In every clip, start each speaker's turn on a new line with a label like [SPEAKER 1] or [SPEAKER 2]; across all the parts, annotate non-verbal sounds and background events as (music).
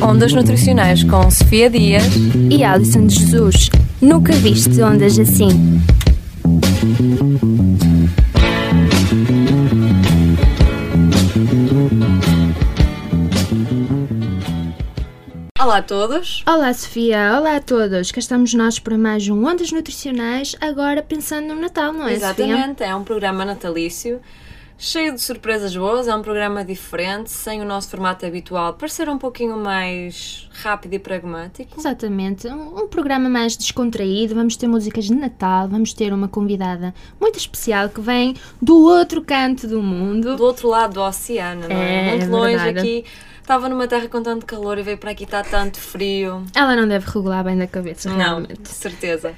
[SPEAKER 1] Ondas Nutricionais com Sofia Dias
[SPEAKER 2] e Alison de Jesus. Nunca viste ondas assim.
[SPEAKER 1] Olá a todos.
[SPEAKER 2] Olá Sofia, olá a todos. Cá estamos nós para mais um Ondas Nutricionais, agora pensando no Natal, não é
[SPEAKER 1] Exatamente,
[SPEAKER 2] Sofia?
[SPEAKER 1] é um programa natalício cheio de surpresas boas, é um programa diferente, sem o nosso formato habitual, para ser um pouquinho mais rápido e pragmático.
[SPEAKER 2] Exatamente, um, um, programa mais descontraído, vamos ter músicas de Natal, vamos ter uma convidada muito especial que vem do outro canto do mundo.
[SPEAKER 1] Do outro lado do oceano, não é? é muito longe verdade. aqui estava numa terra com tanto calor e veio para aqui está tanto frio.
[SPEAKER 2] Ela não deve regular bem da cabeça, realmente.
[SPEAKER 1] Não, de certeza.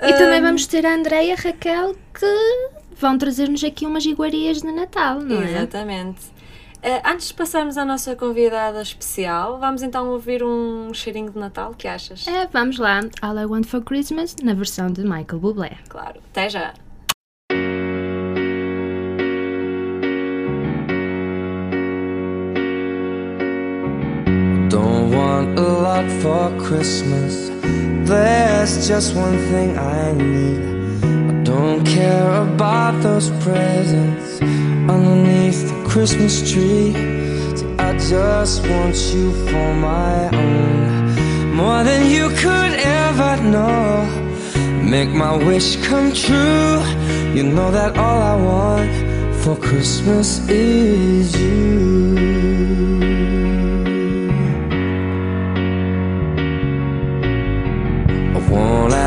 [SPEAKER 2] E um... também vamos ter a Andreia Raquel que vão trazer-nos aqui umas iguarias de Natal, não
[SPEAKER 1] é? Exatamente. Uh, antes de passarmos à nossa convidada especial, vamos então ouvir um cheirinho de Natal, que achas?
[SPEAKER 2] É, vamos lá. All I Want for Christmas, na versão de Michael Bublé.
[SPEAKER 1] Claro, até já. Don't want a lot for Christmas. There's just one thing I need. Don't care about those presents underneath the Christmas tree. I just want you for my own, more than you could ever know. Make my wish come true. You know that all I want for Christmas is you.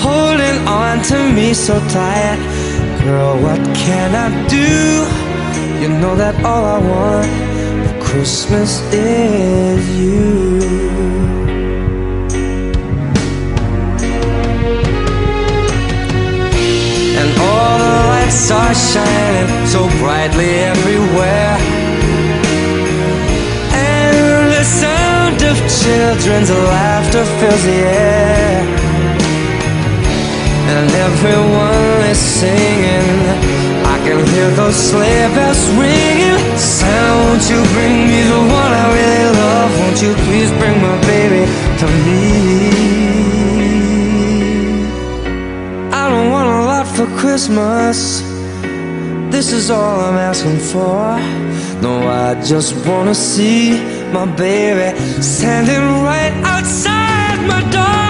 [SPEAKER 1] holding on to me so tight. Girl, what can I do? You know that all I want for Christmas is you. And all the lights are shining so brightly everywhere. And the sound of children's laughter fills the air and everyone is singing. I can hear those sleigh bells ringing. Santa, won't you bring me the one I really love? Won't you please bring my baby to me? I don't want a lot for Christmas. This is all I'm asking for. No, I just wanna see my baby standing right outside my door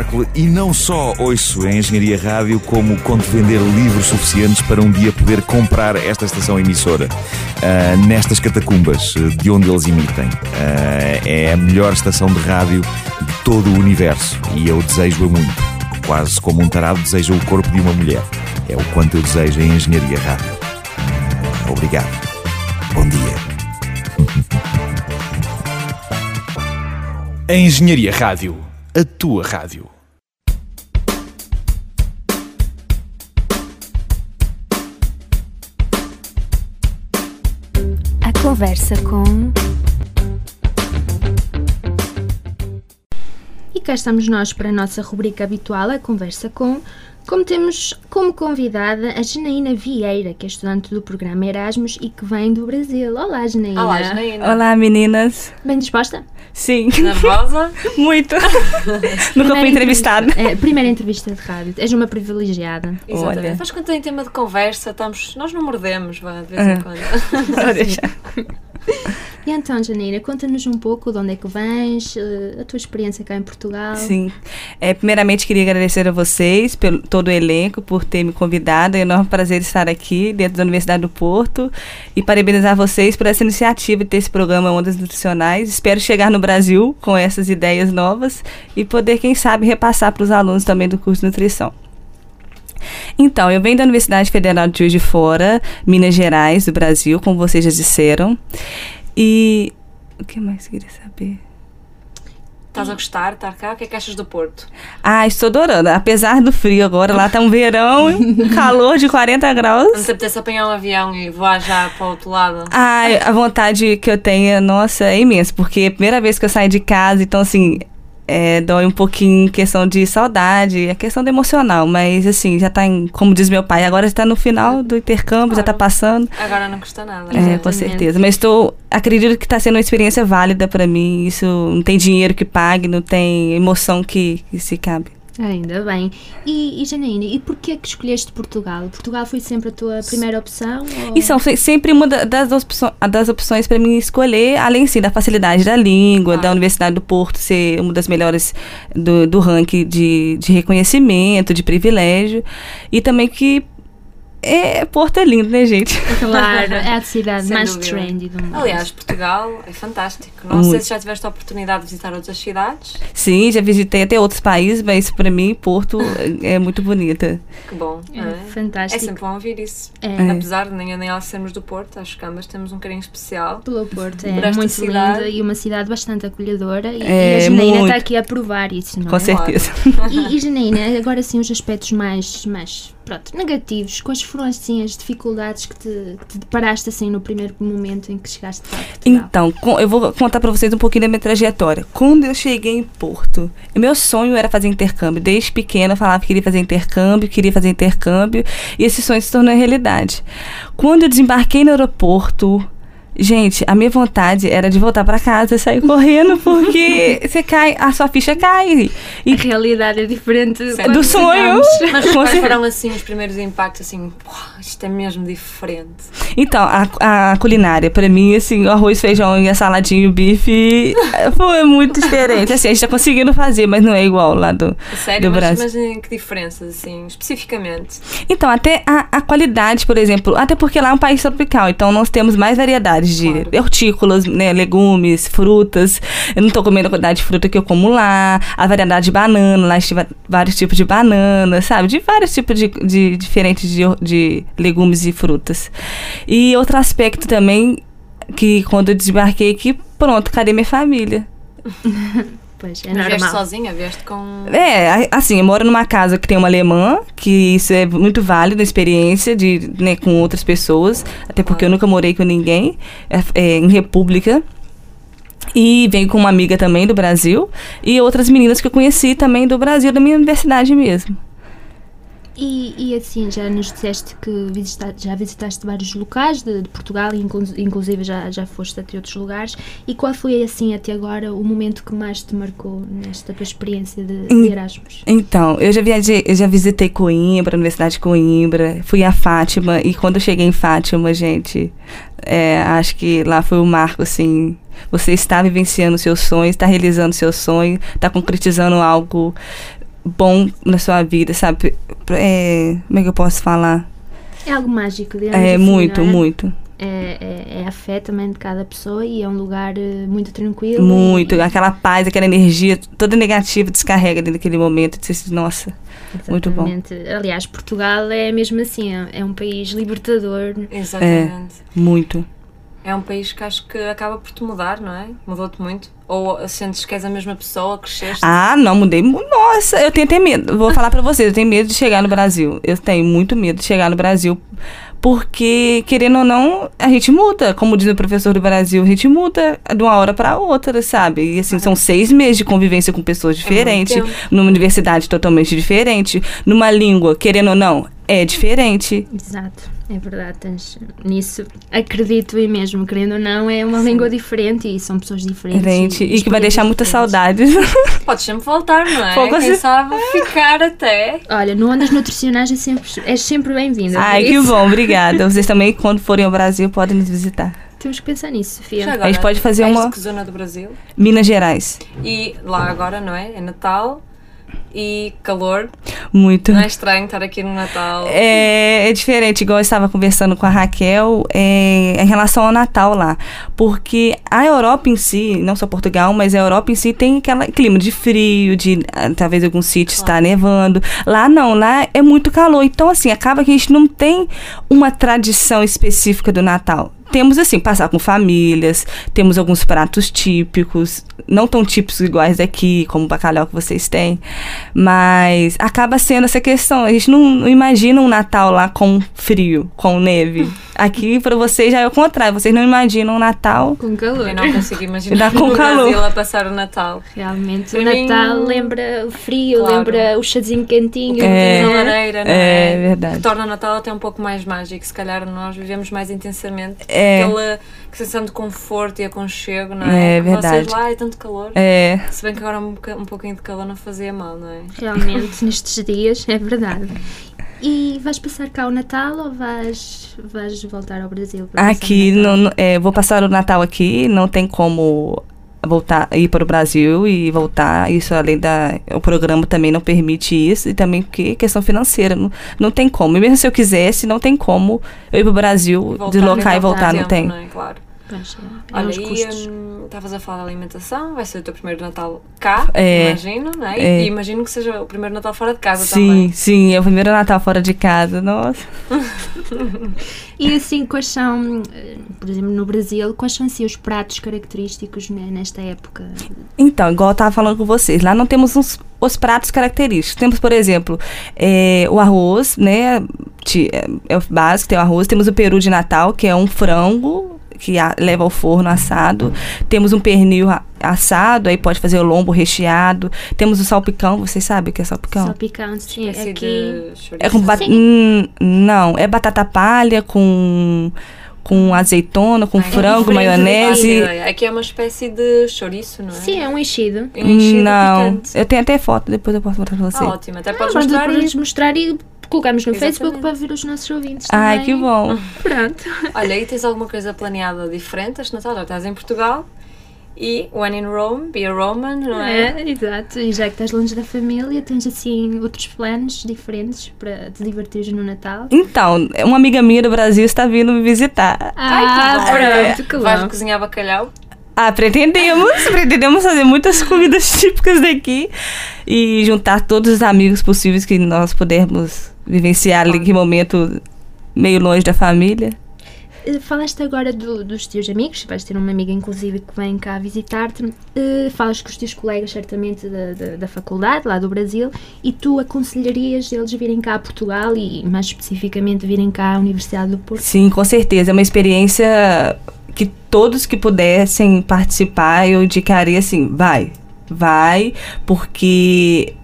[SPEAKER 3] Marco e não só ouço a Engenharia Rádio, como conto vender livros suficientes para um dia poder comprar esta estação emissora. Uh, nestas catacumbas de onde eles emitem. Uh, é a melhor estação de rádio de todo o universo e eu desejo-a muito. Quase como um tarado deseja o corpo de uma mulher. É o quanto eu desejo a Engenharia Rádio. Obrigado. Bom dia. (laughs) A Engenharia Rádio a tua rádio.
[SPEAKER 2] Conversa com. E cá estamos nós para a nossa rubrica habitual, a conversa com, Como temos como convidada a Janaína Vieira, que é estudante do programa Erasmus e que vem do Brasil. Olá, Janaína.
[SPEAKER 4] Olá, Janaína.
[SPEAKER 5] Olá, meninas.
[SPEAKER 2] Bem disposta?
[SPEAKER 5] Sim.
[SPEAKER 4] Nervosa? (laughs)
[SPEAKER 5] Muito. (laughs) Nunca fui entrevistada.
[SPEAKER 2] entrevista- é, primeira entrevista de rádio. És uma privilegiada.
[SPEAKER 4] Exatamente.
[SPEAKER 5] Olha.
[SPEAKER 4] Mas quando tem tema de conversa, estamos, nós não mordemos, vá, de vez em
[SPEAKER 5] É.
[SPEAKER 4] quando. (laughs)
[SPEAKER 5] Deixar.
[SPEAKER 2] E então, Janaína, conta-nos um pouco de onde é que vens, eh, a tua experiência cá em Portugal.
[SPEAKER 5] Sim. É, primeiramente, queria agradecer a vocês, pelo todo o elenco, por ter me convidado. É um enorme prazer estar aqui, dentro da Universidade do Porto. E parabenizar vocês por essa iniciativa de ter esse programa Ondas Nutricionais. Espero chegar no Brasil com essas ideias novas e poder, quem sabe, repassar para os alunos também do curso de nutrição. Então, eu venho da Universidade Federal de Juiz de Fora, Minas Gerais, do Brasil, como vocês já disseram. E. O que mais eu queria saber?
[SPEAKER 4] Estás a gostar de estar cá? O que é que achas do Porto?
[SPEAKER 5] Ah, estou adorando. Apesar do frio agora, lá tá um verão, (laughs) calor de 40
[SPEAKER 4] Não
[SPEAKER 5] graus.
[SPEAKER 4] te apetece apanhar um avião e voar já para o outro lado?
[SPEAKER 5] Ai, a vontade que eu tenho, nossa, é imensa, porque é a primeira vez que eu saio de casa, então assim, é, dói um pouquinho em questão de saudade, é questão do emocional, mas assim, já tá em, como diz meu pai, agora está no final do intercâmbio, já tá
[SPEAKER 4] Claro.
[SPEAKER 5] passando.
[SPEAKER 4] Agora não custa nada.
[SPEAKER 5] É, com certeza. Mas estou. Acredito que está sendo uma experiência válida para mim. Isso não tem dinheiro que pague, não tem emoção que, que se cabe.
[SPEAKER 2] Ainda bem. E, e Janaína, e porquê que escolheste Portugal? Portugal foi sempre a tua primeira opção? ou-
[SPEAKER 5] são se- sempre uma da- das, opções, das opções para mim escolher, além sim da facilidade da língua, da Universidade do Porto ser uma das melhores do, do ranking de, de reconhecimento, de privilégio. E também que é, Porto é lindo, né, gente?
[SPEAKER 2] Claro, é a (laughs) cidade
[SPEAKER 4] Sem
[SPEAKER 2] mais
[SPEAKER 4] dúvida.
[SPEAKER 2] trendy do mundo.
[SPEAKER 4] Aliás, Portugal é fantástico. Não sei
[SPEAKER 5] Muito.
[SPEAKER 4] se já tiveste a oportunidade de visitar outras cidades.
[SPEAKER 5] Sim, já visitei até outros países, mas para mim Porto é muito bonita.
[SPEAKER 4] Que bom.
[SPEAKER 2] É
[SPEAKER 4] é? É
[SPEAKER 2] fantástico.
[SPEAKER 4] sempre bom ouvir isso.
[SPEAKER 2] É.
[SPEAKER 4] Apesar de nem eu nem ela sermos do Porto, acho que ambas temos um carinho especial.
[SPEAKER 2] Pelo Porto,
[SPEAKER 4] Por
[SPEAKER 2] é muito
[SPEAKER 4] cidade.
[SPEAKER 2] linda e uma cidade bastante acolhedora e,
[SPEAKER 5] É,
[SPEAKER 2] e a Janaína
[SPEAKER 5] muito.
[SPEAKER 2] está aqui a provar isso, não
[SPEAKER 5] Com
[SPEAKER 2] é?
[SPEAKER 5] certeza.
[SPEAKER 2] E, e Janaína, agora sim os aspectos mais, mais pronto, negativos, quais foram assim as dificuldades que te, que te deparaste assim no primeiro momento em que chegaste a Portugal?
[SPEAKER 5] Então, com- eu vou contar pra vocês um pouquinho da minha trajetória. Quando eu cheguei em Porto, meu sonho era fazer intercâmbio. Desde pequena eu falava que queria fazer intercâmbio, queria fazer intercâmbio, e esse sonho se tornou realidade. Quando eu desembarquei no aeroporto, gente, a minha vontade era de voltar pra casa e sair correndo, porque (laughs) você cai, a sua ficha cai. E
[SPEAKER 2] A realidade é diferente
[SPEAKER 5] do sonho. (laughs)
[SPEAKER 4] Mas quais foram assim os primeiros impactos assim, "Pô, isto é mesmo diferente.
[SPEAKER 5] Então, a, a culinária, pra mim, assim, o arroz, feijão e a saladinha e o bife (laughs) foi muito diferente. Assim, a gente tá conseguindo fazer, mas não é igual lá do,
[SPEAKER 4] Sério,
[SPEAKER 5] do
[SPEAKER 4] mas,
[SPEAKER 5] Brasil.
[SPEAKER 4] mas em que diferenças, assim, especificamente?
[SPEAKER 5] Então, até a, a qualidade, por exemplo, até porque lá é um país tropical, então nós temos mais variedades de
[SPEAKER 4] Claro.
[SPEAKER 5] hortícolas, né, legumes, frutas. Eu não tô comendo a quantidade de fruta que eu como lá, a variedade de banana, lá tive vários tipos de banana, sabe? De vários tipos de, de diferentes de, de legumes e frutas. E outro aspecto também, que quando eu desembarquei aqui, pronto, cadê minha família? (laughs)
[SPEAKER 2] Pois, é
[SPEAKER 4] Mas vieste
[SPEAKER 2] normal.
[SPEAKER 4] sozinha, vieste com.
[SPEAKER 5] É, assim, eu moro numa casa que tem uma alemã, que isso é muito válido, a experiência de, né, com outras pessoas, até porque eu nunca morei com ninguém, é, é, em república. E venho com uma amiga também do Brasil e outras meninas que eu conheci também do Brasil, da minha universidade mesmo.
[SPEAKER 2] E, e assim, já nos disseste que visita- já visitaste vários locais de, de Portugal, inclu- inclusive já, já foste até outros lugares. E qual foi, assim, até agora, o momento que mais te marcou nesta tua experiência de, de. Erasmus?
[SPEAKER 5] Então, eu já viajei, eu já visitei Coimbra, Universidade de Coimbra, fui a Fátima e quando eu cheguei em Fátima, gente, é, acho que lá foi o marco, assim, você está vivenciando o seu sonho, está realizando o seu sonho, está concretizando algo bom na sua vida, sabe? É, como é que eu posso falar?
[SPEAKER 2] É algo mágico, digamos
[SPEAKER 5] É
[SPEAKER 2] assim,
[SPEAKER 5] muito,
[SPEAKER 2] é?
[SPEAKER 5] muito,
[SPEAKER 2] É, é, é a fé também de cada pessoa e é um lugar eh, muito tranquilo.
[SPEAKER 5] muito.
[SPEAKER 2] e-
[SPEAKER 5] Aquela paz, aquela energia toda negativa descarrega dentro daquele momento. Diz, Nossa, muito bom.
[SPEAKER 2] Exatamente. Aliás, Portugal é mesmo assim, é é um país libertador.
[SPEAKER 4] Exatamente.
[SPEAKER 5] muito.
[SPEAKER 4] É. um país que acho que acaba por te mudar, não é? Mudou-te muito? Ou sentes que és a mesma pessoa, cresceste?
[SPEAKER 5] Ah, não, mudei. mu- Nossa, eu tenho até medo. Vou falar pra vocês, eu tenho medo de chegar no Brasil. Eu tenho muito medo de chegar no Brasil porque, querendo ou não, a gente muda. Como diz o professor do Brasil, a gente muda de uma hora para outra, sabe? E assim, são seis meses de convivência com pessoas diferentes,
[SPEAKER 4] tempo.
[SPEAKER 5] numa universidade totalmente diferente, numa língua, querendo ou não, é diferente.
[SPEAKER 2] Exato, é verdade. Tens, nisso acredito e mesmo, querendo ou não, é uma língua diferente e são pessoas diferentes.
[SPEAKER 5] Diferente, e que vai deixar muitas
[SPEAKER 2] diferentes.
[SPEAKER 5] saudades. (laughs)
[SPEAKER 4] Podes sempre voltar, não é?
[SPEAKER 5] Pouco
[SPEAKER 4] Quem sabe ficar até.
[SPEAKER 2] Olha, no Ondas Nutricionais é sempre, é sempre bem-vinda.
[SPEAKER 5] Ai,
[SPEAKER 2] por
[SPEAKER 5] que
[SPEAKER 2] isso,
[SPEAKER 5] bom, obrigada. Vocês (laughs) também, quando forem ao Brasil, podem nos visitar.
[SPEAKER 2] Temos que pensar nisso, Sofia.
[SPEAKER 4] Já
[SPEAKER 5] A gente pode fazer uma-
[SPEAKER 4] que zona do Brasil?
[SPEAKER 5] Minas Gerais.
[SPEAKER 4] E lá agora, não é? É Natal e calor.
[SPEAKER 5] Muito.
[SPEAKER 4] Não é estranho estar aqui no Natal.
[SPEAKER 5] É, é diferente, igual eu estava conversando com a Raquel é, em relação ao Natal lá. Porque a Europa em si, não só Portugal, mas a Europa em si tem aquele clima de frio, de ah, talvez alguns sítios está nevando. Lá não, lá é muito calor. Então, assim, acaba que a gente não tem uma tradição específica do Natal. Temos, assim, passar com famílias, temos alguns pratos típicos, não tão típicos iguais daqui, como o bacalhau que vocês têm, mas acaba sendo essa questão. A gente não, não imagina um Natal lá com frio, com neve. Aqui, para vocês, já é o contrário. Vocês não imaginam um Natal.
[SPEAKER 2] Com calor.
[SPEAKER 4] Eu não consigo imaginar
[SPEAKER 5] Dá (laughs) com
[SPEAKER 4] no
[SPEAKER 5] calor.
[SPEAKER 4] Brasil a passar o Natal.
[SPEAKER 2] Realmente,
[SPEAKER 4] Para
[SPEAKER 2] o
[SPEAKER 4] mim-
[SPEAKER 2] Natal lembra o frio,
[SPEAKER 4] Claro.
[SPEAKER 2] lembra o chazinho quentinho.
[SPEAKER 5] É.
[SPEAKER 4] Na lareira, não
[SPEAKER 5] É
[SPEAKER 4] é?
[SPEAKER 5] verdade.
[SPEAKER 4] Que torna o Natal até um pouco mais mágico. Se calhar nós vivemos mais intensamente.
[SPEAKER 5] É.
[SPEAKER 4] Aquela sensação de conforto e aconchego, não é?
[SPEAKER 5] É verdade.
[SPEAKER 4] Vocês lá é tanto calor.
[SPEAKER 5] É,
[SPEAKER 4] Se bem que agora um, boca- um pouquinho de calor não fazia mal, não é?
[SPEAKER 2] Realmente, (laughs) nestes dias, é verdade. E vais passar cá o Natal ou vais, vais voltar ao Brasil?
[SPEAKER 5] aqui, não, não- é, vou passar o Natal aqui, não tem como voltar ir para o Brasil e voltar isso além da o programa também não permite isso e também porque questão financeira não, não tem como e mesmo se eu quisesse não tem como eu ir para o Brasil
[SPEAKER 4] Voltar
[SPEAKER 5] deslocar e
[SPEAKER 4] então
[SPEAKER 5] voltar
[SPEAKER 4] com
[SPEAKER 5] não
[SPEAKER 4] tempo,
[SPEAKER 5] tem
[SPEAKER 4] Não é? Claro.
[SPEAKER 2] Pois, é,
[SPEAKER 4] Olha, e hum, estavas a falar da alimentação, vai ser o teu primeiro Natal cá,
[SPEAKER 5] É.
[SPEAKER 4] imagino, não é?
[SPEAKER 5] É.
[SPEAKER 4] E imagino que seja o primeiro Natal fora de casa
[SPEAKER 5] sim
[SPEAKER 4] também.
[SPEAKER 5] sim é o primeiro Natal fora de casa nossa
[SPEAKER 2] E assim, quais são, eh, por exemplo, no Brasil, quais são assim, os pratos característicos né, nesta época?
[SPEAKER 5] Então, igual eu tava falando com vocês, lá não temos uns- os pratos característicos. Temos, por exemplo, é, o arroz, né? É, é o básico, tem o arroz. Temos o peru de Natal, que é um frango que a- leva ao forno assado. Temos um pernil a- assado, aí pode fazer o lombo recheado. Temos o salpicão, vocês sabem o que é salpicão?
[SPEAKER 2] Salpicão, sim, aqui.
[SPEAKER 4] de chouriço.
[SPEAKER 5] É com ba-
[SPEAKER 2] Sim.
[SPEAKER 5] Hum, não, é batata palha com com azeitona, com
[SPEAKER 4] Ai,
[SPEAKER 5] frango,
[SPEAKER 2] diferente,
[SPEAKER 5] maionese.
[SPEAKER 4] Ai, Aqui é uma espécie de chouriço, não é?
[SPEAKER 2] Sim, é um enchido.
[SPEAKER 4] É um enchido
[SPEAKER 5] Não,
[SPEAKER 4] picante.
[SPEAKER 5] eu tenho até foto, depois eu posso mostrar pra você.
[SPEAKER 4] Ah, ótimo. Até
[SPEAKER 2] Ah,
[SPEAKER 4] podes
[SPEAKER 2] mas
[SPEAKER 4] mostrar
[SPEAKER 2] podemos
[SPEAKER 4] isso.
[SPEAKER 2] mostrar e colocamos no
[SPEAKER 4] Exatamente.
[SPEAKER 2] Facebook para ver os nossos ouvintes
[SPEAKER 5] Ai,
[SPEAKER 2] também.
[SPEAKER 5] que bom. (laughs)
[SPEAKER 2] Pronto.
[SPEAKER 4] Olha, e tens alguma coisa planeada diferente este Natal? Já estás em Portugal e when in Rome, be a Roman, não é?
[SPEAKER 2] É, exato. E já que estás longe da família, tens assim outros planos diferentes para te divertires no Natal?
[SPEAKER 5] Então, uma amiga minha do Brasil está vindo me visitar.
[SPEAKER 2] Ah, pronto, que
[SPEAKER 4] Vais
[SPEAKER 2] bom.
[SPEAKER 4] cozinhar bacalhau?
[SPEAKER 5] Ah, pretendemos, pretendemos fazer muitas (laughs) comidas típicas daqui e juntar todos os amigos possíveis que nós pudermos vivenciar ali que momento meio longe da família.
[SPEAKER 2] Eh, Falaste agora do- dos teus amigos, vais ter uma amiga inclusive que vem cá visitar-te. Eh, falas com os teus colegas, certamente, da, da, da faculdade, lá do Brasil, e tu aconselharias eles virem cá a Portugal e, mais especificamente, virem cá à Universidade do Porto?
[SPEAKER 5] Sim, com certeza. É uma experiência que todos que pudessem participar, eu indicaria assim, vai, vai, porque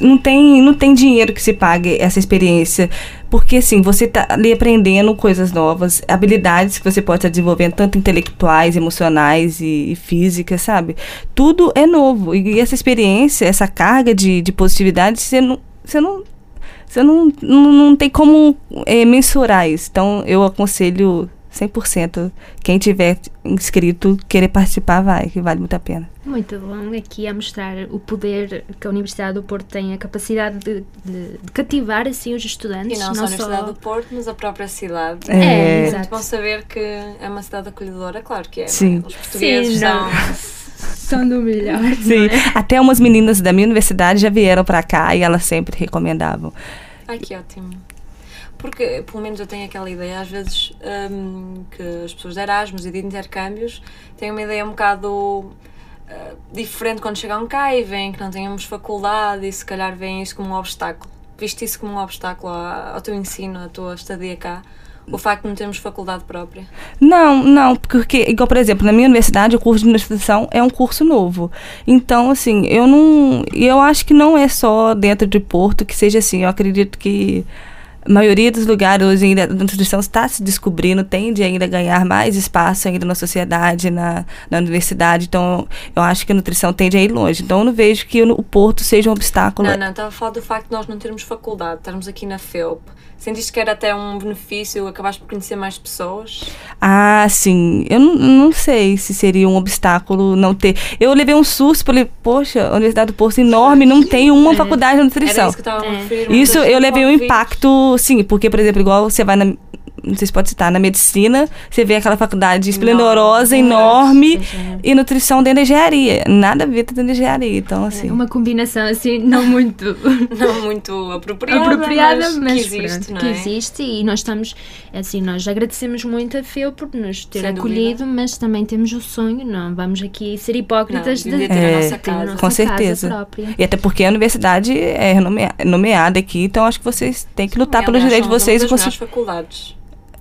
[SPEAKER 5] não tem, não tem dinheiro que se pague essa experiência. Porque assim, você tá ali aprendendo coisas novas, habilidades que você pode estar desenvolvendo, tanto intelectuais, emocionais e, e físicas, sabe? Tudo é novo. E essa experiência, essa carga de, de positividade, você não. Você não você não, não, não tem como eh, mensurar isso. Então, eu aconselho 100%. Quem tiver inscrito, querer participar, vai, que vale muito a pena.
[SPEAKER 2] Muito bom, aqui a mostrar o poder que a Universidade do Porto tem, a capacidade de, de- de cativar assim os estudantes.
[SPEAKER 4] E não, só a Universidade do Porto, mas a própria cidade.
[SPEAKER 2] É,
[SPEAKER 5] É,
[SPEAKER 4] Muito
[SPEAKER 2] exato.
[SPEAKER 4] bom saber que é uma cidade acolhedora, claro que é. não é?
[SPEAKER 5] Sim.
[SPEAKER 4] Os portugueses
[SPEAKER 2] Sim,
[SPEAKER 4] são. (laughs)
[SPEAKER 2] São do melhor.
[SPEAKER 5] Sim. Até umas meninas da minha universidade já vieram pra cá e elas sempre recomendavam.
[SPEAKER 4] Ai, que ótimo. Porque, pelo menos, eu tenho aquela ideia, às vezes, hum, que as pessoas de Erasmus e de intercâmbios têm uma ideia um bocado ah, diferente quando chegam cá e veem que não tínhamos faculdade e se calhar veem isso como um obstáculo. Viste isso como um obstáculo ao, ao teu ensino, à tua estadia cá? O facto de não termos faculdade própria.
[SPEAKER 5] Não, não, porque, igual, por exemplo, na minha universidade, o curso de nutrição é um curso novo. Então, assim, eu não. Eu acho que não é só dentro de Porto que seja assim. Eu acredito que a maioria dos lugares hoje ainda a nutrição está se descobrindo, tende ainda a ganhar mais espaço ainda na sociedade, na, na universidade. Então, eu acho que a nutrição tende a ir longe. Então, eu não vejo que o, Porto seja um obstáculo.
[SPEAKER 4] Não, não, estava a falar do facto de nós não termos faculdade, estarmos aqui na FEUP. Sentiste que era até um benefício, acabaste por conhecer mais pessoas?
[SPEAKER 5] Ah, sim. Eu não, não sei se seria um obstáculo não ter. Eu levei um susto, falei, poxa, a Universidade do Porto é enorme, não tem uma faculdade de
[SPEAKER 4] Era
[SPEAKER 5] nutrição.
[SPEAKER 4] isso que eu estava a
[SPEAKER 2] É.
[SPEAKER 4] referir.
[SPEAKER 5] Isso eu levei um impacto, sim, porque, por exemplo, igual você vai na. Não sei se pode citar, na medicina, você vê aquela faculdade esplendorosa, enorme,
[SPEAKER 2] Sim.
[SPEAKER 5] e nutrição dentro da engenharia. Nada a ver com dentro da engenharia. Então, assim.
[SPEAKER 2] É uma combinação assim, não muito (laughs)
[SPEAKER 4] Não muito apropriada,
[SPEAKER 2] apropriada,
[SPEAKER 4] mas,
[SPEAKER 2] mas,
[SPEAKER 4] que existe,
[SPEAKER 2] pronto,
[SPEAKER 4] não é?
[SPEAKER 2] que existe e nós estamos, assim, nós agradecemos muito a FEU por nos ter
[SPEAKER 4] Sem
[SPEAKER 2] acolhido, mas também temos o sonho, não vamos aqui ser hipócritas
[SPEAKER 4] Não, de
[SPEAKER 2] de
[SPEAKER 4] ter a
[SPEAKER 5] É,
[SPEAKER 4] nossa
[SPEAKER 2] ter a
[SPEAKER 4] casa.
[SPEAKER 2] nossa
[SPEAKER 5] Com certeza.
[SPEAKER 2] própria.
[SPEAKER 5] E até porque a universidade é nomea- nomeada aqui, então acho que vocês têm que lutar pelos
[SPEAKER 4] Aliás,
[SPEAKER 5] direitos de
[SPEAKER 4] somos
[SPEAKER 5] vocês e
[SPEAKER 4] uma das faculdades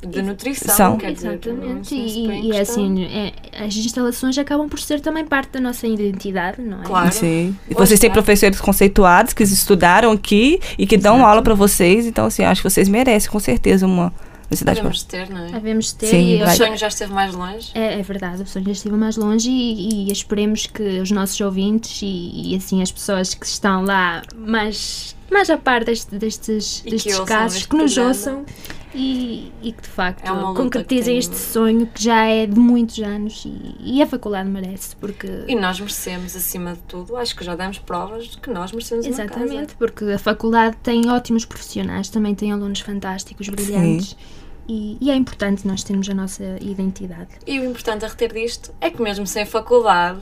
[SPEAKER 4] de nutrição,
[SPEAKER 5] São.
[SPEAKER 2] Exatamente, e, e é assim, é, as instalações acabam por ser também parte da nossa identidade, não é?
[SPEAKER 4] Claro.
[SPEAKER 5] Sim. E vocês têm professores conceituados que estudaram aqui e que dão
[SPEAKER 2] Exato.
[SPEAKER 5] aula para vocês, então assim, acho que vocês merecem com certeza uma universidade.
[SPEAKER 4] Devemos ter, não é?
[SPEAKER 2] Devemos ter
[SPEAKER 5] Sim,
[SPEAKER 2] e
[SPEAKER 4] O
[SPEAKER 5] vai.
[SPEAKER 4] sonho já esteve mais longe.
[SPEAKER 2] É, é verdade, o sonho já estive mais longe e, e esperemos que os nossos ouvintes e, e, assim as pessoas que estão lá mais, mais a par deste- destes,
[SPEAKER 4] E que
[SPEAKER 2] destes
[SPEAKER 4] ouçam
[SPEAKER 2] casos, que nos
[SPEAKER 4] programa.
[SPEAKER 2] ouçam e, e que de facto
[SPEAKER 4] É
[SPEAKER 2] concretizem este sonho que já é de muitos anos e, e a faculdade merece, porque
[SPEAKER 4] E nós merecemos, acima de tudo, acho que já demos provas de que nós merecemos uma casa.
[SPEAKER 2] exatamente, porque a faculdade tem ótimos profissionais, também tem alunos fantásticos, brilhantes. E, e é importante nós termos a nossa identidade.
[SPEAKER 4] E o importante a reter disto é que mesmo sem faculdade,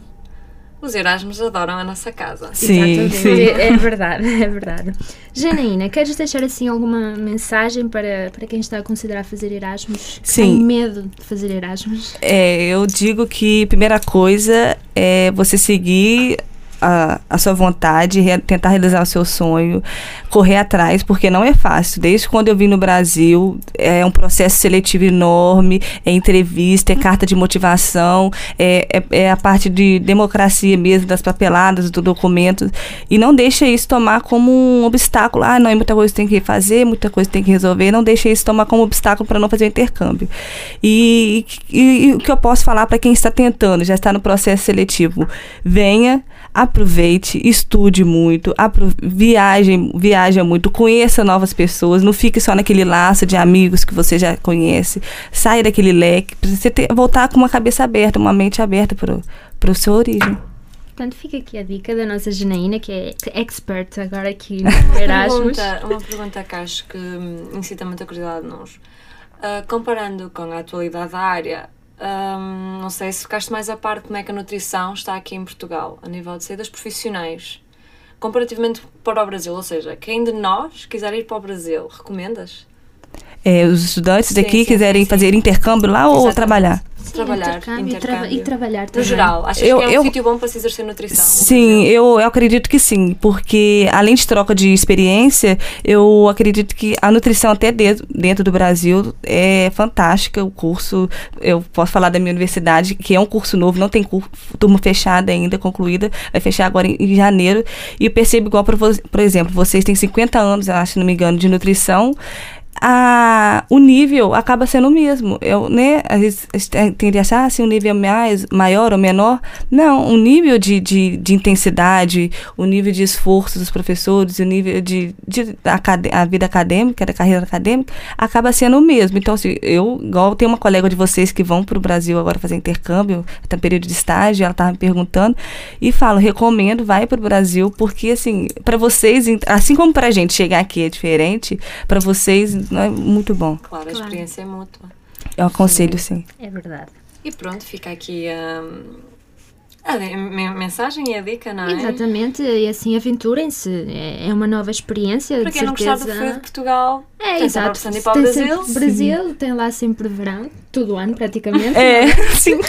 [SPEAKER 4] os Erasmus adoram a nossa casa.
[SPEAKER 5] Sim,
[SPEAKER 2] Exatamente.
[SPEAKER 5] sim.
[SPEAKER 2] É, é verdade, (laughs) é verdade. Janaína, queres deixar assim alguma mensagem para, para quem está a considerar fazer Erasmus?
[SPEAKER 5] Sim.
[SPEAKER 2] Tem medo de fazer Erasmus?
[SPEAKER 5] É, eu digo que primeira coisa é você seguir a, a sua vontade, re- tentar realizar o seu sonho, correr atrás, porque não é fácil. Desde quando eu vim no Brasil, é um processo seletivo enorme, é entrevista, é carta de motivação, é, é, é a parte de democracia mesmo, das papeladas, do documento. E não deixa isso tomar como um obstáculo. Ah, não, é muita coisa que tem que fazer, muita coisa que tem que resolver. Não deixa isso tomar como obstáculo para não fazer o intercâmbio. E, e- e o que eu posso falar para quem está tentando, já está no processo seletivo, venha, aproveite, estude muito, apro viaje, viaja muito, conheça novas pessoas, não fique só naquele laço de amigos que você já conhece, saia daquele leque, você ter, voltar com uma cabeça aberta, uma mente aberta para o seu origem.
[SPEAKER 2] Portanto, fica aqui a dica da nossa Janaína, que é expert agora aqui (laughs) no
[SPEAKER 4] Uma
[SPEAKER 2] Erasmus.
[SPEAKER 4] pergunta, uma pergunta que acho que hum, incita muita curiosidade nos. Ah, comparando com a atualidade da área, hum, não sei se ficaste mais a par de como é que a nutrição está aqui em Portugal, a nível de saídas profissionais, comparativamente para o Brasil. Ou seja, quem de nós quiser ir para o Brasil, recomendas?
[SPEAKER 5] É, os estudantes
[SPEAKER 4] Sim,
[SPEAKER 5] daqui
[SPEAKER 4] sim,
[SPEAKER 5] sim,
[SPEAKER 4] sim, sim.
[SPEAKER 5] fazer intercâmbio lá ou
[SPEAKER 4] Exatamente.
[SPEAKER 5] trabalhar?
[SPEAKER 2] Sim,
[SPEAKER 4] trabalhar,
[SPEAKER 2] intercâmbio, e,
[SPEAKER 4] intercâmbio.
[SPEAKER 2] e trabalhar
[SPEAKER 4] No
[SPEAKER 2] também.
[SPEAKER 4] geral, achas
[SPEAKER 5] Eu-
[SPEAKER 4] que é um
[SPEAKER 5] eu-
[SPEAKER 4] sítio bom para se exercer nutrição?
[SPEAKER 5] Sim, eu, eu acredito que sim, porque além de troca de experiência, eu acredito que a nutrição até dentro, dentro do Brasil é fantástica. O curso, eu posso falar da minha universidade, que é um curso novo, não tem cur- turma fechada ainda, concluída, vai fechar agora em, em janeiro. E eu percebo igual, por, por exemplo, vocês têm 50 anos, eu acho, se não me engano, de nutrição. A, o nível acaba sendo o mesmo. Eu, né, a gente tem de achar se um nível mais, maior ou menor. Não, o nível de, de, de intensidade, o nível de esforço dos professores, o nível de, de acad- a vida acadêmica, da carreira acadêmica, acaba sendo o mesmo. Então, assim, eu, igual tem uma colega de vocês que vão para o Brasil agora fazer intercâmbio, está período de estágio, ela estava me perguntando, e falo, recomendo, vai para o Brasil, porque, assim, para vocês, assim como para a gente chegar aqui é diferente, para vocês é muito bom.
[SPEAKER 4] Claro, a
[SPEAKER 2] Claro.
[SPEAKER 4] experiência é mútua.
[SPEAKER 5] Eu aconselho, sim.
[SPEAKER 2] É verdade.
[SPEAKER 4] E pronto, fica aqui hum, a mensagem e a dica, não é?
[SPEAKER 2] Exatamente, e assim aventurem-se. É é uma nova experiência.
[SPEAKER 4] Para quem não gostar do frio de Portugal,
[SPEAKER 2] É,
[SPEAKER 4] tem sempre a
[SPEAKER 2] exato.
[SPEAKER 4] opção de ir para o
[SPEAKER 2] Tem
[SPEAKER 4] Brasil.
[SPEAKER 2] sempre Brasil, tem lá sempre verão, todo o ano praticamente.
[SPEAKER 5] É, (laughs) sim.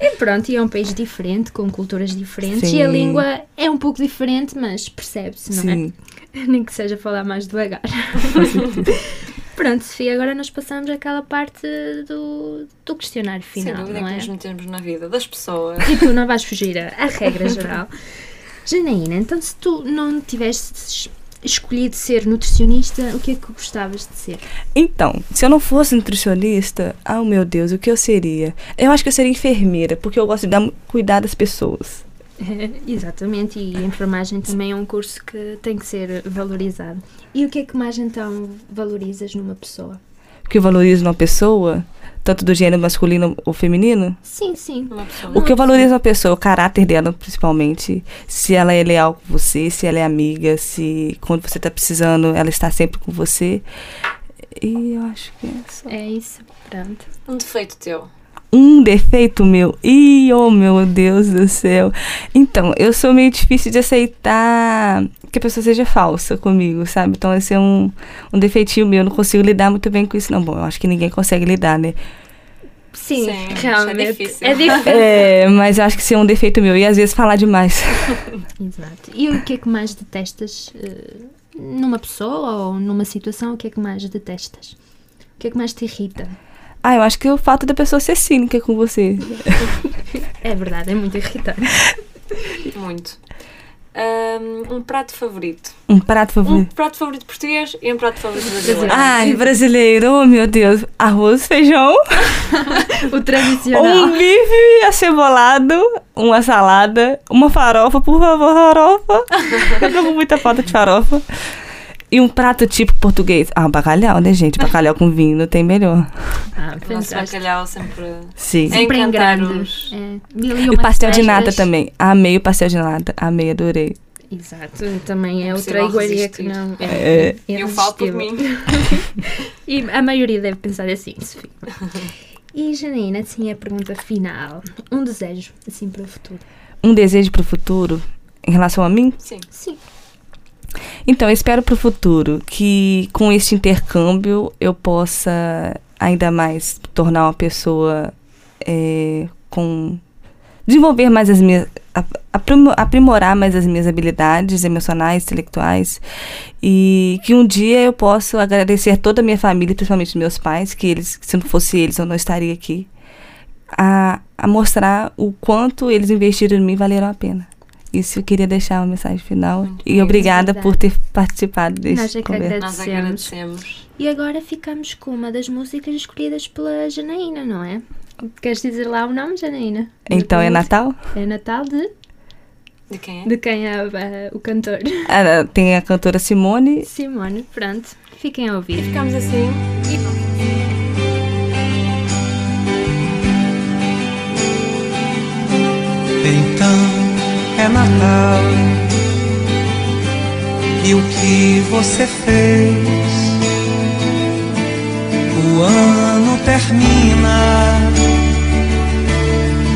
[SPEAKER 2] E pronto, e é um país diferente, com culturas diferentes,
[SPEAKER 5] Sim.
[SPEAKER 2] e a língua é um pouco diferente, mas percebe-se, não
[SPEAKER 5] Sim.
[SPEAKER 2] é? (laughs) Nem que seja falar mais devagar. (laughs) Pronto, Sofia, agora nós passamos àquela parte do, do questionário
[SPEAKER 4] Sem
[SPEAKER 2] final,
[SPEAKER 4] dúvida
[SPEAKER 2] não
[SPEAKER 4] que
[SPEAKER 2] é?
[SPEAKER 4] nos metemos na vida das pessoas.
[SPEAKER 2] E tu não vais fugir à à regra geral. (laughs) Janaína, então se tu não tivesses escolhido ser nutricionista, o que é que gostavas de ser?
[SPEAKER 5] Então, se eu não fosse nutricionista, oh meu Deus, o que eu seria? Eu acho que eu seria enfermeira, porque eu gosto de dar, cuidar das pessoas. (laughs)
[SPEAKER 2] Exatamente, e a enfermagem também é um curso que tem que ser valorizado. E o que é que mais então valorizas numa pessoa?
[SPEAKER 5] O que eu valorizo numa pessoa, tanto do gênero masculino ou feminino,
[SPEAKER 2] Sim, sim.
[SPEAKER 5] O que eu valorizo na pessoa, o caráter dela, principalmente. Se ela é leal com você, se ela é amiga, se quando você está precisando, ela está sempre com você. E eu acho que é só.
[SPEAKER 2] É isso, pronto.
[SPEAKER 4] Um defeito teu.
[SPEAKER 5] Um defeito meu. Ih, oh meu Deus do céu. Então, eu sou meio difícil de aceitar que a pessoa seja falsa comigo, sabe? Então, esse é um, um defeitinho meu. Eu não consigo lidar muito bem com isso, não. Bom, eu acho que ninguém consegue lidar, né?
[SPEAKER 2] Sim,
[SPEAKER 4] Sim, é
[SPEAKER 2] realmente.
[SPEAKER 4] difícil.
[SPEAKER 2] É difícil.
[SPEAKER 5] É, mas eu acho que isso é um defeito meu. E às vezes falar demais. (laughs)
[SPEAKER 2] Exato. E o que é que mais detestas eh, numa pessoa ou numa situação? O que é que mais detestas? O que é que mais te irrita?
[SPEAKER 5] Ah, eu acho que o fato da pessoa ser cínica com você.
[SPEAKER 2] É verdade, é muito irritante.
[SPEAKER 4] Muito. Um prato favorito.
[SPEAKER 5] Um prato
[SPEAKER 4] Um
[SPEAKER 5] favorito.
[SPEAKER 4] prato favorito português e um prato favorito brasileiro.
[SPEAKER 5] Ai, brasileiro, oh meu Deus. Arroz, feijão, (laughs)
[SPEAKER 2] O tradicional.
[SPEAKER 5] um bife acebolado, uma salada, uma farofa, por favor, farofa. Eu tô com muita falta de farofa. E um prato tipo português. Ah, bacalhau, né, gente? (laughs) Bacalhau com vinho não tem melhor.
[SPEAKER 2] Ah,
[SPEAKER 4] Nosso bacalhau sempre.
[SPEAKER 5] Sim.
[SPEAKER 2] Sempre em
[SPEAKER 4] encantar
[SPEAKER 2] grande.
[SPEAKER 4] os-
[SPEAKER 2] É.
[SPEAKER 5] E o pastel de nata também. Amei o pastel de nata. Amei, adorei.
[SPEAKER 2] Exato, também é outra iguaria que não.
[SPEAKER 5] É.
[SPEAKER 4] Eu falo por mim. (laughs)
[SPEAKER 2] E a maioria deve pensar assim, Sofia. E Janaína, assim, a pergunta final. Um desejo, assim, para o futuro.
[SPEAKER 5] Um desejo pro futuro em relação a mim?
[SPEAKER 4] Sim.
[SPEAKER 2] Sim.
[SPEAKER 5] Então, eu espero para o futuro que com este intercâmbio eu possa ainda mais tornar uma pessoa é, com. desenvolver mais as minhas. ap- aprimo- aprimorar mais as minhas habilidades emocionais, intelectuais. E que um dia eu possa agradecer toda a minha família, principalmente meus pais, que eles, se não fosse eles, eu não estaria aqui. A, a mostrar o quanto eles investiram em mim valeram a pena. Isso eu queria deixar uma mensagem final.
[SPEAKER 4] Muito
[SPEAKER 5] e
[SPEAKER 4] bem,
[SPEAKER 5] obrigada
[SPEAKER 2] verdade.
[SPEAKER 5] por ter participado
[SPEAKER 2] Nós
[SPEAKER 5] deste
[SPEAKER 2] é que
[SPEAKER 5] conversa.
[SPEAKER 4] Nós
[SPEAKER 2] Agradecemos.
[SPEAKER 4] agradecemos.
[SPEAKER 2] E agora ficamos com uma das músicas escolhidas pela Janaína, não é? Queres dizer lá o nome, Janaína?
[SPEAKER 5] Então é Natal?
[SPEAKER 2] É Natal de,
[SPEAKER 4] De quem é?
[SPEAKER 2] de quem é a- o cantor?
[SPEAKER 5] Ah, tem a cantora Simone.
[SPEAKER 2] Simone, pronto. Fiquem a ouvir.
[SPEAKER 4] Ficamos assim.
[SPEAKER 1] Então Natal E o que você fez? O ano termina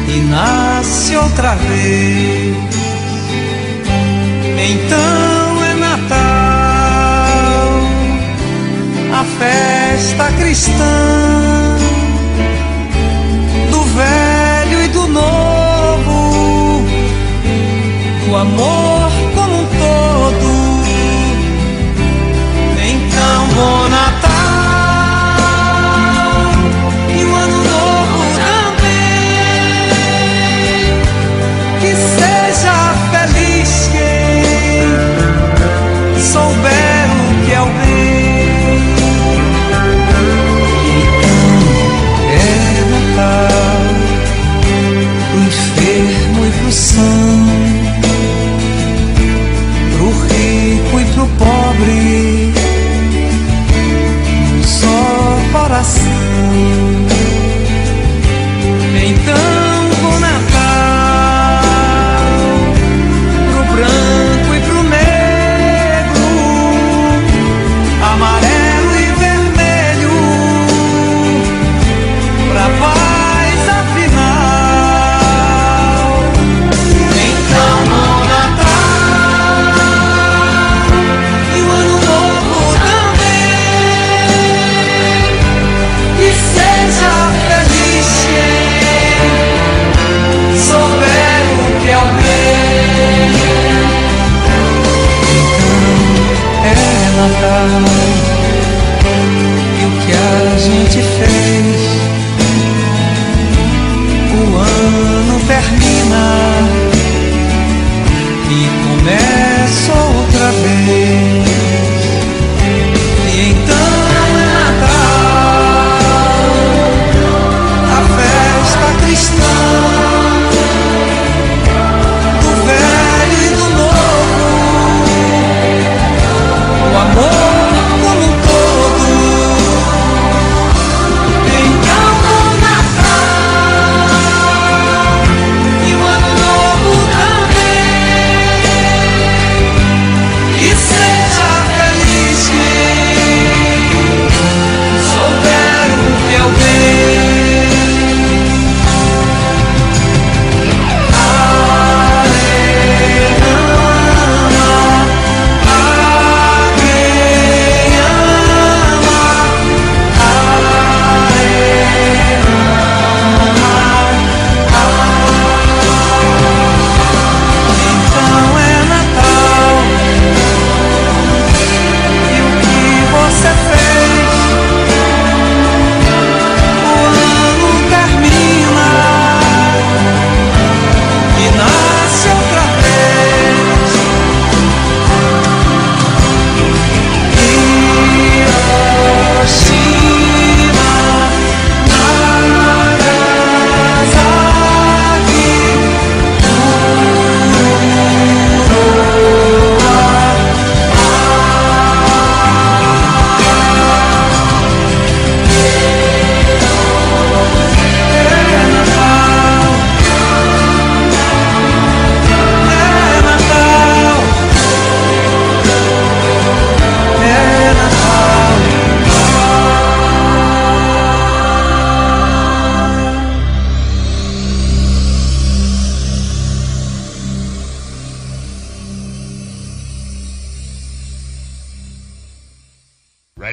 [SPEAKER 1] E nasce outra vez Então é Natal A festa cristã do velho o amor como um todo. Então, bom Natal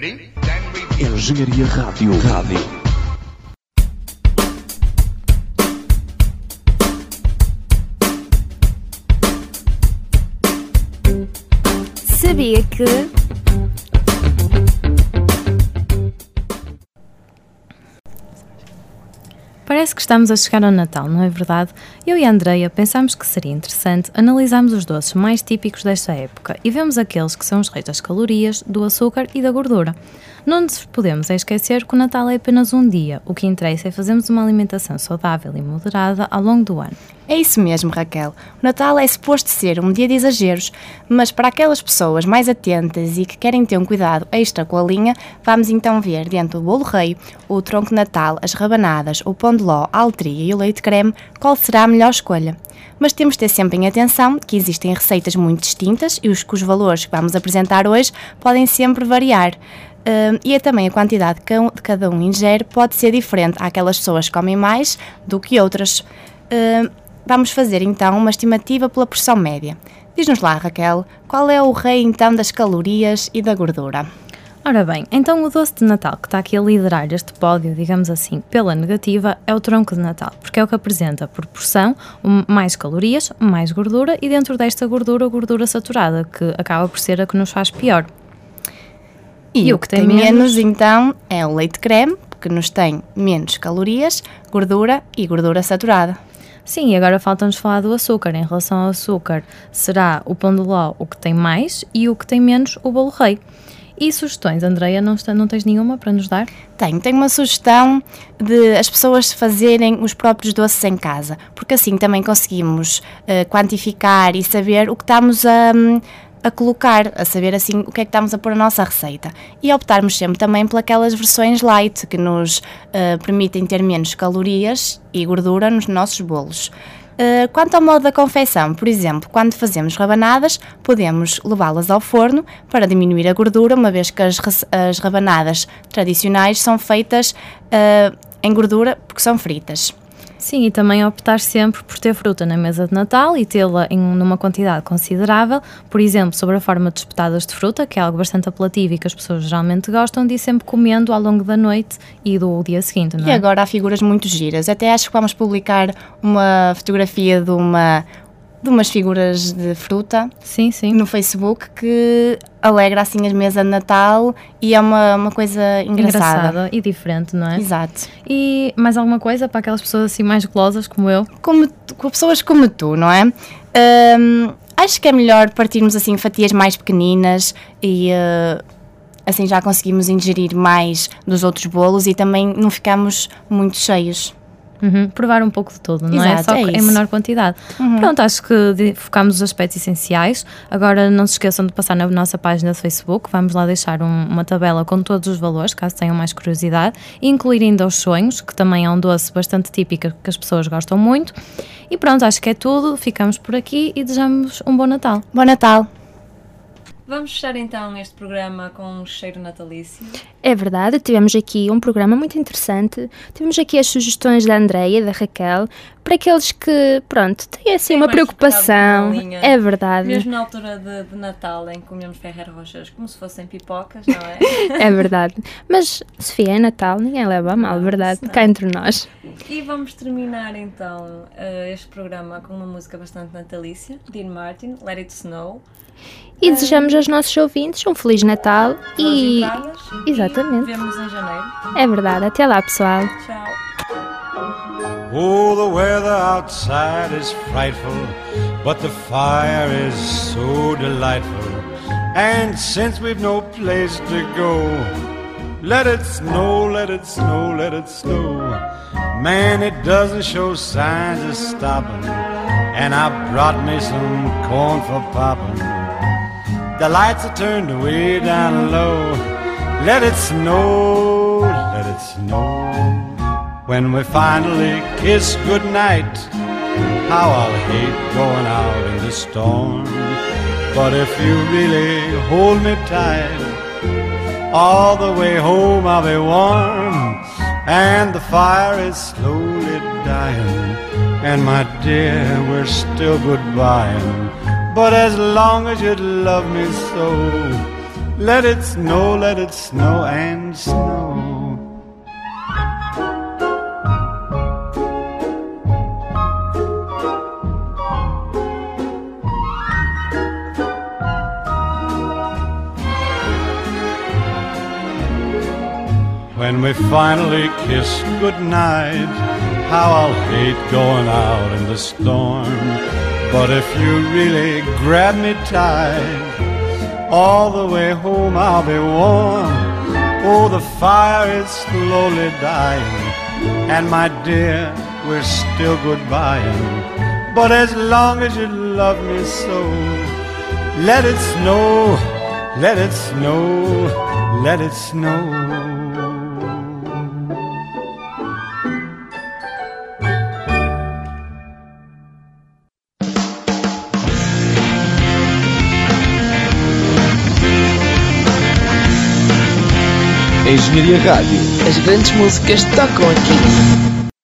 [SPEAKER 6] Ready? Then we
[SPEAKER 7] Engenharia Rádio. Rádio.
[SPEAKER 2] Sabia que.
[SPEAKER 8] Que estamos a chegar ao Natal, não é verdade? Eu e a Andreia pensamos que seria interessante analisarmos os doces mais típicos desta época e vemos aqueles que são os reis das calorias, do açúcar e da gordura. Não nos podemos esquecer que o Natal é apenas um dia, o que interessa é fazermos uma alimentação saudável e moderada ao longo do ano.
[SPEAKER 9] É isso mesmo, Raquel. O Natal é suposto ser um dia de exageros, mas para aquelas pessoas mais atentas e que querem ter um cuidado extra com a linha, vamos então ver dentro do bolo rei, o tronco de Natal, as rabanadas, o pão de ló, a altria e o leite creme, qual será a melhor escolha. Mas temos de ter sempre em atenção que existem receitas muito distintas e os cujos valores que vamos apresentar hoje podem sempre variar. Hum, e é também a quantidade que cada um ingere pode ser diferente. Aquelas pessoas que comem mais do que outras. Hum, vamos fazer então uma estimativa pela porção média. Diz-nos lá, Raquel, qual é o rei então das calorias e da gordura?
[SPEAKER 8] Ora bem, então o doce de Natal que está aqui a liderar este pódio, digamos assim, pela negativa, é o tronco de Natal, porque é o que apresenta por porção mais calorias, mais gordura e dentro desta gordura, gordura saturada, que acaba por ser a que nos faz pior.
[SPEAKER 9] E, o que tem menos, então, é o leite creme, que nos tem menos calorias, gordura e gordura saturada.
[SPEAKER 8] Sim, e agora falta-nos falar do açúcar. Em relação ao açúcar, será o pão de ló o que tem mais e o que tem menos, o bolo rei. E sugestões, Andreia, não, não tens nenhuma para nos dar?
[SPEAKER 9] Tenho, tenho uma sugestão de as pessoas fazerem os próprios doces em casa, porque assim também conseguimos eh, quantificar e saber o que estamos a, a colocar, a saber assim o que é que estamos a pôr na nossa receita. E optarmos sempre também pelas versões light, que nos eh, permitem ter menos calorias e gordura nos nossos bolos. Uh, quanto ao modo da confecção, por exemplo, quando fazemos rabanadas, podemos levá-las ao forno para diminuir a gordura, uma vez que as, as rabanadas tradicionais são feitas uh, em gordura porque são fritas.
[SPEAKER 8] Sim, e também optar sempre por ter fruta na mesa de Natal e tê-la em numa quantidade considerável, por exemplo, sobre a forma de espetadas de fruta, que é algo bastante apelativo e que as pessoas geralmente gostam de ir sempre comendo ao longo da noite e do dia seguinte, não
[SPEAKER 9] E
[SPEAKER 8] é?
[SPEAKER 9] agora há figuras muito giras. Até acho que vamos publicar uma fotografia de uma de umas figuras de fruta
[SPEAKER 8] Sim, sim.
[SPEAKER 9] no Facebook que alegra assim a mesa de Natal e é uma, uma coisa engraçada.
[SPEAKER 8] Engraçada e diferente, não é?
[SPEAKER 9] Exato.
[SPEAKER 8] E mais alguma coisa para aquelas pessoas assim mais golosas como eu?
[SPEAKER 9] Como, com pessoas como tu, não é? Hum, acho que é melhor partirmos assim fatias mais pequeninas e eh, assim já conseguimos ingerir mais dos outros bolos e também não ficamos muito cheios.
[SPEAKER 8] Uhum, Provar um pouco de tudo, não é?
[SPEAKER 9] Exato,
[SPEAKER 8] Só
[SPEAKER 9] é
[SPEAKER 8] em menor quantidade. Pronto, acho que focámos os aspectos essenciais. Agora não se esqueçam de passar na nossa página de Facebook. Vamos lá deixar um- uma tabela com todos os valores, caso tenham mais curiosidade. Incluir ainda os sonhos, que também é um doce bastante típico que as pessoas gostam muito. E pronto, acho que é tudo. Ficamos por aqui e desejamos um bom Natal.
[SPEAKER 9] Bom Natal!
[SPEAKER 4] Vamos fechar então este programa com um cheiro natalício.
[SPEAKER 2] É verdade, tivemos aqui um programa muito interessante. Tivemos aqui as sugestões da Andreia da Raquel para aqueles que, pronto, têm assim
[SPEAKER 4] Sim,
[SPEAKER 2] uma preocupação. É verdade.
[SPEAKER 4] Mesmo na altura de, de Natal, em que comemos Ferreiro Rochas como se fossem pipocas, não é? (laughs)
[SPEAKER 2] É verdade. Mas, Sofia, é Natal, ninguém leva a mal,
[SPEAKER 4] Não,
[SPEAKER 2] verdade?
[SPEAKER 4] não.
[SPEAKER 2] Cá entre nós.
[SPEAKER 4] e vamos terminar então eh, este programa com uma música bastante natalícia, Dean Martin, Let It Snow.
[SPEAKER 2] E desejamos aos nossos ouvintes um Feliz Natal e.
[SPEAKER 4] entradas
[SPEAKER 2] Exatamente.
[SPEAKER 4] E vemos em janeiro.
[SPEAKER 2] É verdade. Até lá, pessoal.
[SPEAKER 4] Tchau.
[SPEAKER 6] Oh, the weather outside is frightful, but the fire is so delightful. And since we've no place to go, let it snow, let it snow, let it snow. Man, it doesn't show signs of stopping. And I brought me some corn for popping. The lights are turned way down low. Let it snow, let it snow. When we finally kiss goodnight, how I'll hate going out in the storm. But if you really hold me tight, all the way home I'll be warm. And the fire is slowly dying. And my dear, we're still goodbying. But as long as you love me so, let it snow, let it snow and snow. When we finally kiss goodnight, how I'll hate going out in the storm. But if you really grab me tight, all the way home I'll be warm. Oh, the fire is slowly dying, and my dear, we're still goodbying. But as long as you love me so, let it snow, let it snow, let it snow.
[SPEAKER 7] Engenharia Rádio.
[SPEAKER 10] As grandes músicas tocam aqui.